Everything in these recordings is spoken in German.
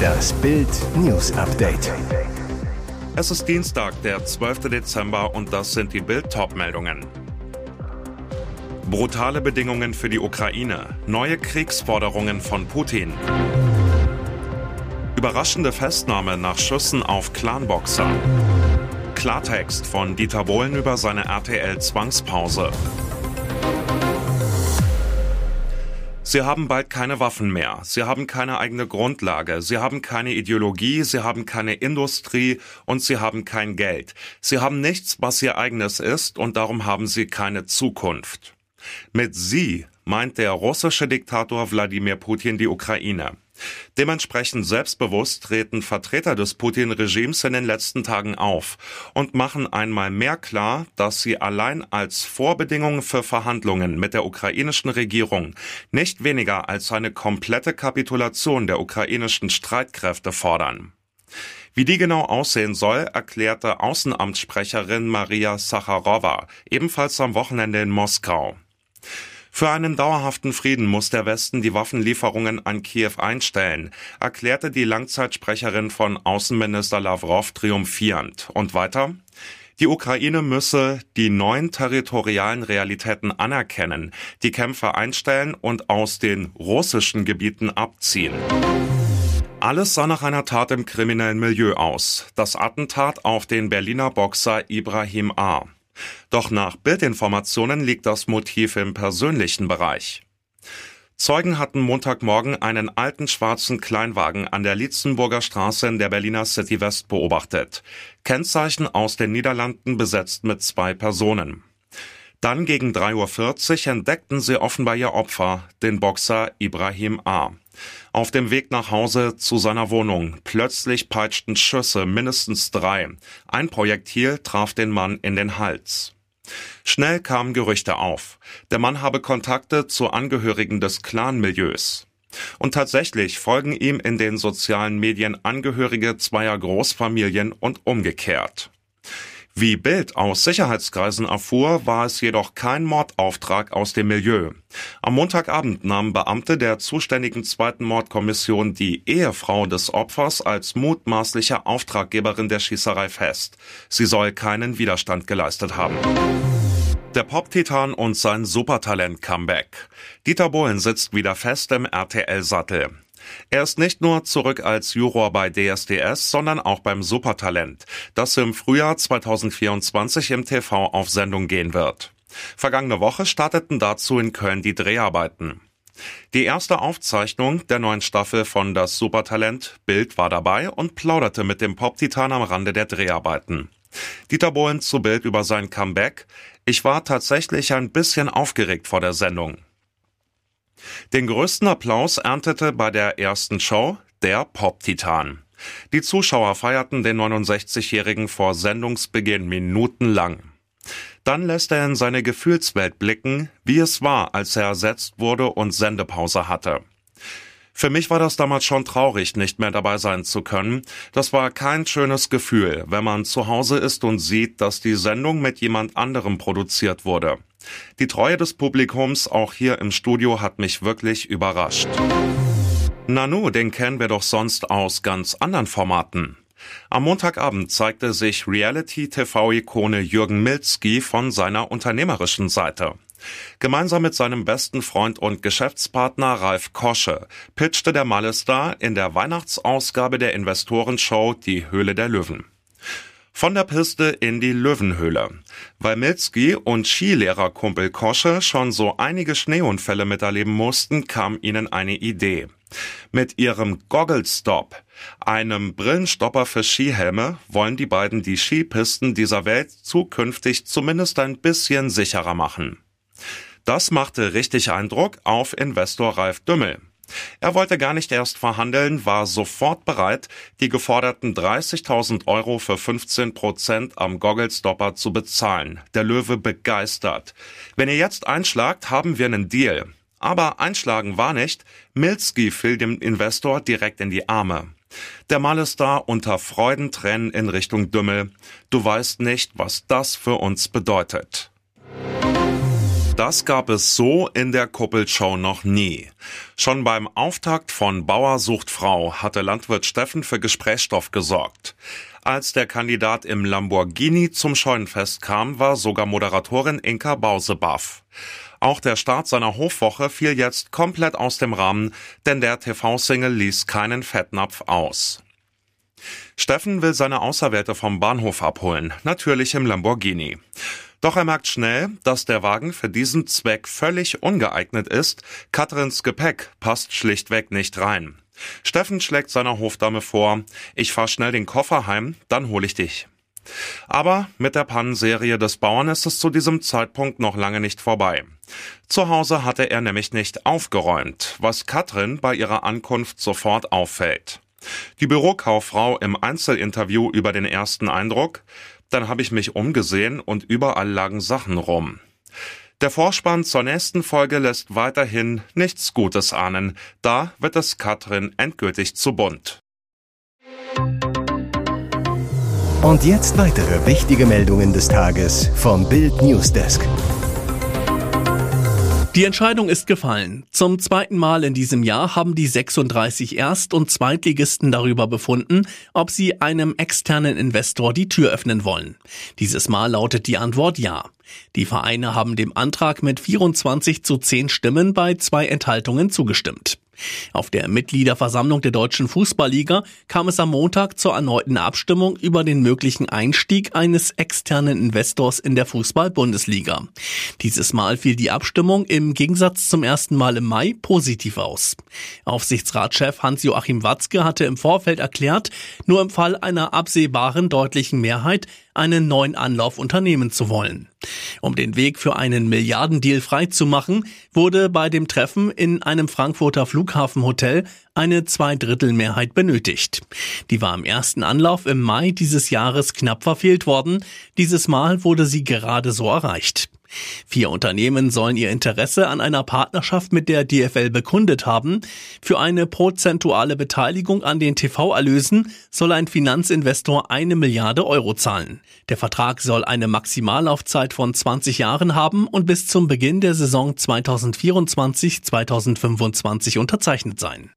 Das Bild News Update. Es ist Dienstag, der 12. Dezember und das sind die Bild meldungen Brutale Bedingungen für die Ukraine, neue Kriegsforderungen von Putin. Überraschende Festnahme nach Schüssen auf Clanboxer. Klartext von Dieter Bohlen über seine RTL-Zwangspause. Sie haben bald keine Waffen mehr. Sie haben keine eigene Grundlage. Sie haben keine Ideologie. Sie haben keine Industrie und sie haben kein Geld. Sie haben nichts, was ihr eigenes ist und darum haben sie keine Zukunft. Mit sie meint der russische Diktator Wladimir Putin die Ukraine. Dementsprechend selbstbewusst treten Vertreter des Putin-Regimes in den letzten Tagen auf und machen einmal mehr klar, dass sie allein als Vorbedingung für Verhandlungen mit der ukrainischen Regierung nicht weniger als eine komplette Kapitulation der ukrainischen Streitkräfte fordern. Wie die genau aussehen soll, erklärte Außenamtssprecherin Maria Sacharowa ebenfalls am Wochenende in Moskau. Für einen dauerhaften Frieden muss der Westen die Waffenlieferungen an Kiew einstellen, erklärte die Langzeitsprecherin von Außenminister Lavrov triumphierend. Und weiter? Die Ukraine müsse die neuen territorialen Realitäten anerkennen, die Kämpfe einstellen und aus den russischen Gebieten abziehen. Alles sah nach einer Tat im kriminellen Milieu aus. Das Attentat auf den Berliner Boxer Ibrahim A. Doch nach Bildinformationen liegt das Motiv im persönlichen Bereich. Zeugen hatten Montagmorgen einen alten schwarzen Kleinwagen an der Lietzenburger Straße in der Berliner City West beobachtet. Kennzeichen aus den Niederlanden besetzt mit zwei Personen. Dann gegen 3.40 Uhr entdeckten sie offenbar ihr Opfer, den Boxer Ibrahim A. Auf dem Weg nach Hause zu seiner Wohnung. Plötzlich peitschten Schüsse, mindestens drei. Ein Projektil traf den Mann in den Hals. Schnell kamen Gerüchte auf. Der Mann habe Kontakte zu Angehörigen des Clanmilieus. Und tatsächlich folgen ihm in den sozialen Medien Angehörige zweier Großfamilien und umgekehrt. Wie Bild aus Sicherheitskreisen erfuhr, war es jedoch kein Mordauftrag aus dem Milieu. Am Montagabend nahmen Beamte der zuständigen zweiten Mordkommission die Ehefrau des Opfers als mutmaßliche Auftraggeberin der Schießerei fest. Sie soll keinen Widerstand geleistet haben. Der Pop-Titan und sein Supertalent-Comeback. Dieter Bohlen sitzt wieder fest im RTL-Sattel. Er ist nicht nur zurück als Juror bei DSDS, sondern auch beim Supertalent, das im Frühjahr 2024 im TV auf Sendung gehen wird. Vergangene Woche starteten dazu in Köln die Dreharbeiten. Die erste Aufzeichnung der neuen Staffel von Das Supertalent Bild war dabei und plauderte mit dem Pop-Titan am Rande der Dreharbeiten. Dieter Bohlen zu Bild über sein Comeback. Ich war tatsächlich ein bisschen aufgeregt vor der Sendung. Den größten Applaus erntete bei der ersten Show der Pop-Titan. Die Zuschauer feierten den 69-Jährigen vor Sendungsbeginn minutenlang. Dann lässt er in seine Gefühlswelt blicken, wie es war, als er ersetzt wurde und Sendepause hatte. Für mich war das damals schon traurig, nicht mehr dabei sein zu können. Das war kein schönes Gefühl, wenn man zu Hause ist und sieht, dass die Sendung mit jemand anderem produziert wurde. Die Treue des Publikums auch hier im Studio hat mich wirklich überrascht. Nanu, den kennen wir doch sonst aus ganz anderen Formaten. Am Montagabend zeigte sich Reality-TV-Ikone Jürgen Milzki von seiner unternehmerischen Seite. Gemeinsam mit seinem besten Freund und Geschäftspartner Ralf Kosche pitchte der Malestar in der Weihnachtsausgabe der Investorenshow Die Höhle der Löwen. Von der Piste in die Löwenhöhle. Weil Milski und Skilehrerkumpel Kosche schon so einige Schneeunfälle miterleben mussten, kam ihnen eine Idee. Mit ihrem Goggle Stop, einem Brillenstopper für Skihelme, wollen die beiden die Skipisten dieser Welt zukünftig zumindest ein bisschen sicherer machen. Das machte richtig Eindruck auf Investor Ralf Dümmel. Er wollte gar nicht erst verhandeln, war sofort bereit, die geforderten 30.000 Euro für 15 Prozent am Gogglestopper zu bezahlen. Der Löwe begeistert. Wenn ihr jetzt einschlagt, haben wir einen Deal. Aber einschlagen war nicht. Milski fiel dem Investor direkt in die Arme. Der Malestar unter Freudentränen in Richtung Dümmel. Du weißt nicht, was das für uns bedeutet. Das gab es so in der Kuppelshow noch nie. Schon beim Auftakt von Bauer sucht Frau hatte Landwirt Steffen für Gesprächsstoff gesorgt. Als der Kandidat im Lamborghini zum Scheunenfest kam, war sogar Moderatorin Inka Bause baff. Auch der Start seiner Hofwoche fiel jetzt komplett aus dem Rahmen, denn der TV-Single ließ keinen Fettnapf aus. Steffen will seine Auserwählte vom Bahnhof abholen, natürlich im Lamborghini. Doch er merkt schnell, dass der Wagen für diesen Zweck völlig ungeeignet ist. Katrins Gepäck passt schlichtweg nicht rein. Steffen schlägt seiner Hofdame vor, ich fahr schnell den Koffer heim, dann hol ich dich. Aber mit der Pannenserie des Bauern ist es zu diesem Zeitpunkt noch lange nicht vorbei. Zu Hause hatte er nämlich nicht aufgeräumt, was Katrin bei ihrer Ankunft sofort auffällt. Die Bürokauffrau im Einzelinterview über den ersten Eindruck, dann habe ich mich umgesehen und überall lagen Sachen rum. Der Vorspann zur nächsten Folge lässt weiterhin nichts Gutes ahnen. Da wird es Katrin endgültig zu bunt. Und jetzt weitere wichtige Meldungen des Tages vom Bild Newsdesk. Die Entscheidung ist gefallen. Zum zweiten Mal in diesem Jahr haben die 36 Erst- und Zweitligisten darüber befunden, ob sie einem externen Investor die Tür öffnen wollen. Dieses Mal lautet die Antwort ja. Die Vereine haben dem Antrag mit 24 zu 10 Stimmen bei zwei Enthaltungen zugestimmt. Auf der Mitgliederversammlung der Deutschen Fußballliga kam es am Montag zur erneuten Abstimmung über den möglichen Einstieg eines externen Investors in der Fußball-Bundesliga. Dieses Mal fiel die Abstimmung im Gegensatz zum ersten Mal im Mai positiv aus. Aufsichtsratschef Hans-Joachim Watzke hatte im Vorfeld erklärt, nur im Fall einer absehbaren deutlichen Mehrheit einen neuen Anlauf unternehmen zu wollen. Um den Weg für einen Milliardendeal freizumachen, wurde bei dem Treffen in einem Frankfurter Flughafenhotel eine Zweidrittelmehrheit benötigt. Die war im ersten Anlauf im Mai dieses Jahres knapp verfehlt worden. Dieses Mal wurde sie gerade so erreicht. Vier Unternehmen sollen ihr Interesse an einer Partnerschaft mit der DFL bekundet haben. Für eine prozentuale Beteiligung an den TV-Erlösen soll ein Finanzinvestor eine Milliarde Euro zahlen. Der Vertrag soll eine Maximallaufzeit von 20 Jahren haben und bis zum Beginn der Saison 2024-2025 unterzeichnet sein.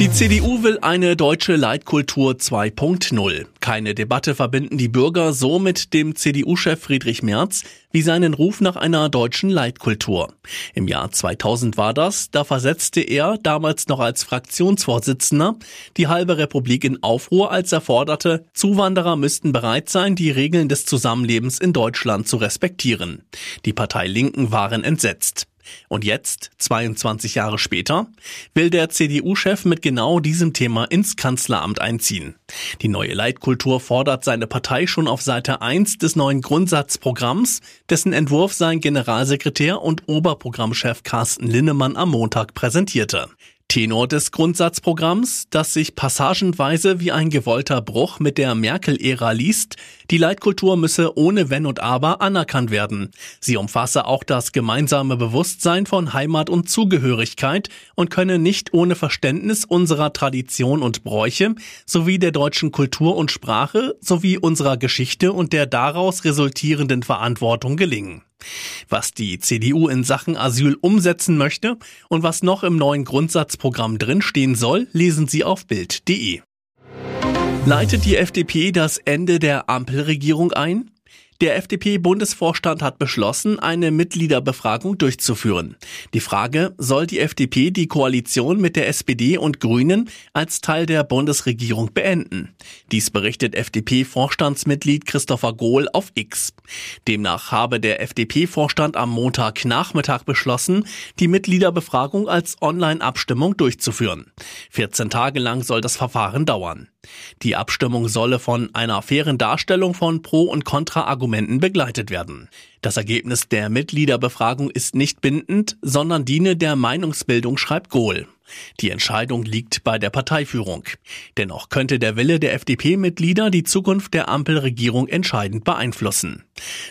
Die CDU will eine deutsche Leitkultur 2.0. Keine Debatte verbinden die Bürger so mit dem CDU-Chef Friedrich Merz wie seinen Ruf nach einer deutschen Leitkultur. Im Jahr 2000 war das, da versetzte er, damals noch als Fraktionsvorsitzender, die halbe Republik in Aufruhr, als er forderte, Zuwanderer müssten bereit sein, die Regeln des Zusammenlebens in Deutschland zu respektieren. Die Partei Linken waren entsetzt. Und jetzt, 22 Jahre später, will der CDU-Chef mit genau diesem Thema ins Kanzleramt einziehen. Die neue Leitkultur fordert seine Partei schon auf Seite 1 des neuen Grundsatzprogramms, dessen Entwurf sein Generalsekretär und Oberprogrammchef Carsten Linnemann am Montag präsentierte. Tenor des Grundsatzprogramms, das sich passagenweise wie ein gewollter Bruch mit der Merkel-Ära liest, die Leitkultur müsse ohne Wenn und Aber anerkannt werden. Sie umfasse auch das gemeinsame Bewusstsein von Heimat und Zugehörigkeit und könne nicht ohne Verständnis unserer Tradition und Bräuche sowie der deutschen Kultur und Sprache sowie unserer Geschichte und der daraus resultierenden Verantwortung gelingen. Was die CDU in Sachen Asyl umsetzen möchte und was noch im neuen Grundsatzprogramm drinstehen soll, lesen Sie auf Bild.de. Leitet die FDP das Ende der Ampelregierung ein? Der FDP-Bundesvorstand hat beschlossen, eine Mitgliederbefragung durchzuführen. Die Frage, soll die FDP die Koalition mit der SPD und Grünen als Teil der Bundesregierung beenden? Dies berichtet FDP-Vorstandsmitglied Christopher Gohl auf X. Demnach habe der FDP-Vorstand am Montagnachmittag beschlossen, die Mitgliederbefragung als Online-Abstimmung durchzuführen. 14 Tage lang soll das Verfahren dauern. Die Abstimmung solle von einer fairen Darstellung von Pro- und Kontra-Argumenten begleitet werden. Das Ergebnis der Mitgliederbefragung ist nicht bindend, sondern diene der Meinungsbildung, schreibt Gohl. Die Entscheidung liegt bei der Parteiführung. Dennoch könnte der Wille der FDP-Mitglieder die Zukunft der Ampelregierung entscheidend beeinflussen.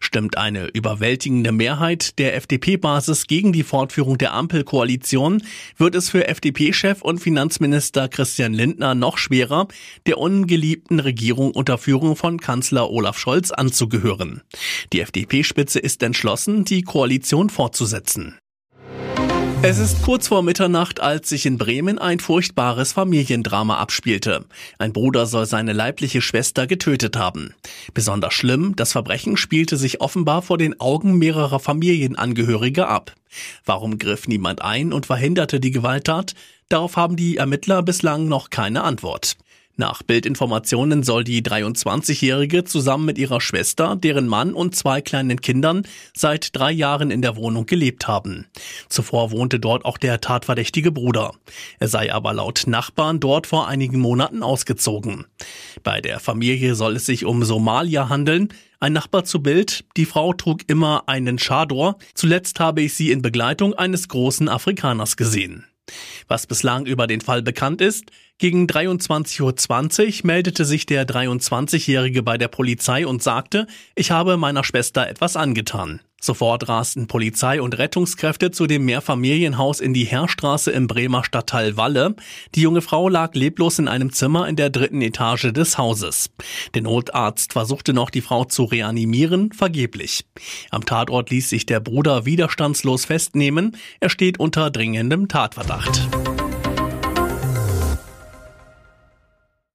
Stimmt eine überwältigende Mehrheit der FDP-Basis gegen die Fortführung der Ampelkoalition, wird es für FDP-Chef und Finanzminister Christian Lindner noch schwerer, der ungeliebten Regierung unter Führung von Kanzler Olaf Scholz anzugehören. Die FDP-Spitze Spitze ist entschlossen, die Koalition fortzusetzen. Es ist kurz vor Mitternacht, als sich in Bremen ein furchtbares Familiendrama abspielte. Ein Bruder soll seine leibliche Schwester getötet haben. Besonders schlimm, das Verbrechen spielte sich offenbar vor den Augen mehrerer Familienangehörige ab. Warum griff niemand ein und verhinderte die Gewalttat? Darauf haben die Ermittler bislang noch keine Antwort. Nach Bildinformationen soll die 23-Jährige zusammen mit ihrer Schwester, deren Mann und zwei kleinen Kindern seit drei Jahren in der Wohnung gelebt haben. Zuvor wohnte dort auch der tatverdächtige Bruder. Er sei aber laut Nachbarn dort vor einigen Monaten ausgezogen. Bei der Familie soll es sich um Somalia handeln. Ein Nachbar zu Bild, die Frau trug immer einen Chador. Zuletzt habe ich sie in Begleitung eines großen Afrikaners gesehen. Was bislang über den Fall bekannt ist, gegen 23.20 Uhr meldete sich der 23-Jährige bei der Polizei und sagte, ich habe meiner Schwester etwas angetan. Sofort rasten Polizei und Rettungskräfte zu dem Mehrfamilienhaus in die Heerstraße im Bremer Stadtteil Walle. Die junge Frau lag leblos in einem Zimmer in der dritten Etage des Hauses. Der Notarzt versuchte noch, die Frau zu reanimieren, vergeblich. Am Tatort ließ sich der Bruder widerstandslos festnehmen. Er steht unter dringendem Tatverdacht.